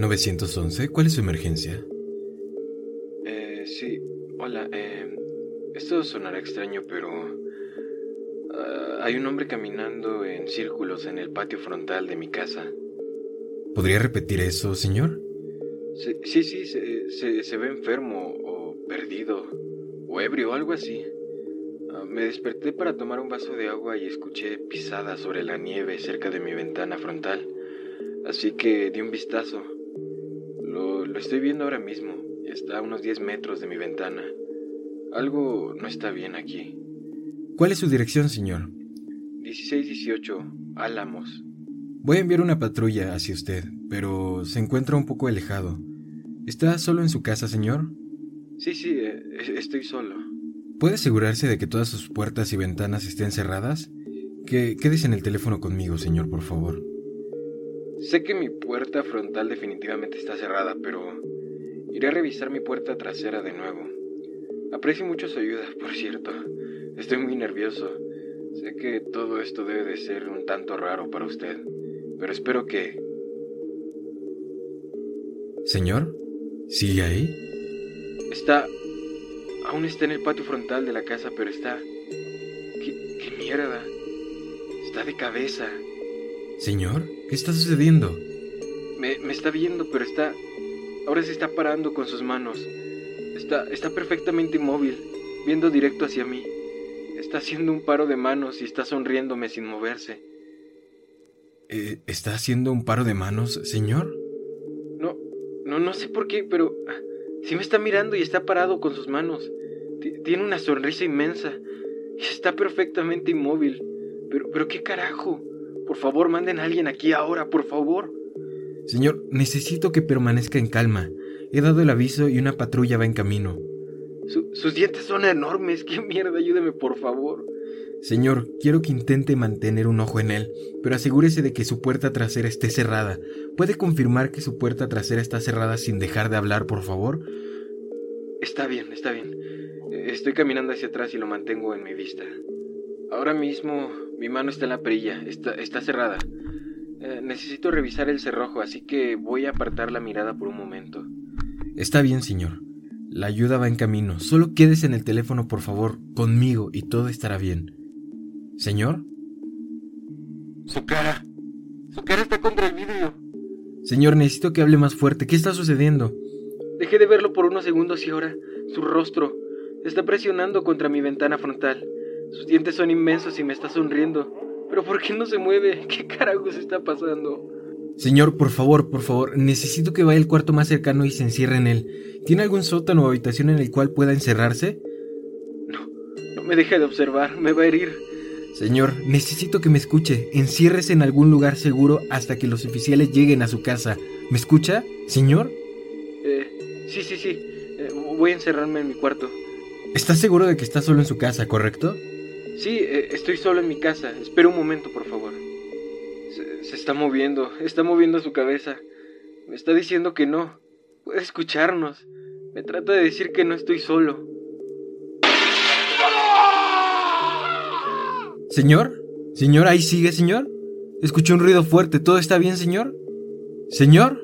911, ¿cuál es su emergencia? Eh, sí, hola, eh, esto sonará extraño, pero ah, hay un hombre caminando en círculos en el patio frontal de mi casa. ¿Podría repetir eso, señor? Sí, sí, sí se, se, ve enfermo o perdido o ebrio o algo así. Ah, me desperté para tomar un vaso de agua y escuché pisadas sobre la nieve cerca de mi ventana frontal. Así que di un vistazo. Lo estoy viendo ahora mismo. Está a unos 10 metros de mi ventana. Algo no está bien aquí. ¿Cuál es su dirección, señor? 1618, Álamos. Voy a enviar una patrulla hacia usted, pero se encuentra un poco alejado. ¿Está solo en su casa, señor? Sí, sí, eh, estoy solo. ¿Puede asegurarse de que todas sus puertas y ventanas estén cerradas? Que quédese en el teléfono conmigo, señor, por favor. Sé que mi puerta frontal definitivamente está cerrada, pero iré a revisar mi puerta trasera de nuevo. Aprecio mucho su ayuda, por cierto. Estoy muy nervioso. Sé que todo esto debe de ser un tanto raro para usted, pero espero que... Señor, ¿sigue ahí? Está... Aún está en el patio frontal de la casa, pero está... ¿Qué, qué mierda? Está de cabeza. Señor, ¿qué está sucediendo? Me, está viendo, pero está... Ahora se está parando con sus manos. Está, está perfectamente inmóvil, viendo directo hacia mí. Está haciendo un paro de manos y está sonriéndome sin moverse. Eh, ¿Está haciendo un paro de manos, señor? No, no, no sé por qué, pero sí me está mirando y está parado con sus manos. tiene una sonrisa inmensa y está perfectamente inmóvil. Pero, pero qué carajo. Por favor, manden a alguien aquí ahora, por favor. Señor, necesito que permanezca en calma. He dado el aviso y una patrulla va en camino. sus dientes son enormes. ¡Qué mierda! Ayúdeme, por favor. Señor, quiero que intente mantener un ojo en él, pero asegúrese de que su puerta trasera esté cerrada. ¿Puede confirmar que su puerta trasera está cerrada sin dejar de hablar, por favor? Está bien, está bien. Estoy caminando hacia atrás y lo mantengo en mi vista. Ahora mismo mi mano está en la perilla, está, está cerrada. Eh, necesito revisar el cerrojo, así que voy a apartar la mirada por un momento. Está bien, señor. La ayuda va en camino. Solo quédese en el teléfono, por favor, conmigo, y todo estará bien. ¿Señor? Su cara. Su cara está contra el vidrio. Señor, necesito que hable más fuerte. ¿Qué está sucediendo? Dejé de verlo por unos segundos y ahora su rostro está presionando contra mi ventana frontal. Sus dientes son inmensos y me está sonriendo. Pero ¿por qué no se mueve? ¿Qué carajos está pasando? Señor, por favor, por favor, necesito que vaya al cuarto más cercano y se encierre en él. ¿Tiene algún sótano o habitación en el cual pueda encerrarse? No, no me deje de observar, me va a herir. Señor, necesito que me escuche. Enciérrese en algún lugar seguro hasta que los oficiales lleguen a su casa. ¿Me escucha, señor? Eh, sí, sí, sí. Eh, voy a encerrarme en mi cuarto. ¿Está seguro de que está solo en su casa, correcto? Sí, eh, estoy solo en mi casa. Espera un momento, por favor. Se, está moviendo, está moviendo su cabeza. Me está diciendo que no. Puede escucharnos. Me trata de decir que no estoy solo. ¿Señor? ¿Señor, ahí sigue, señor? Escuché un ruido fuerte. ¿Todo está bien, señor? ¿Señor?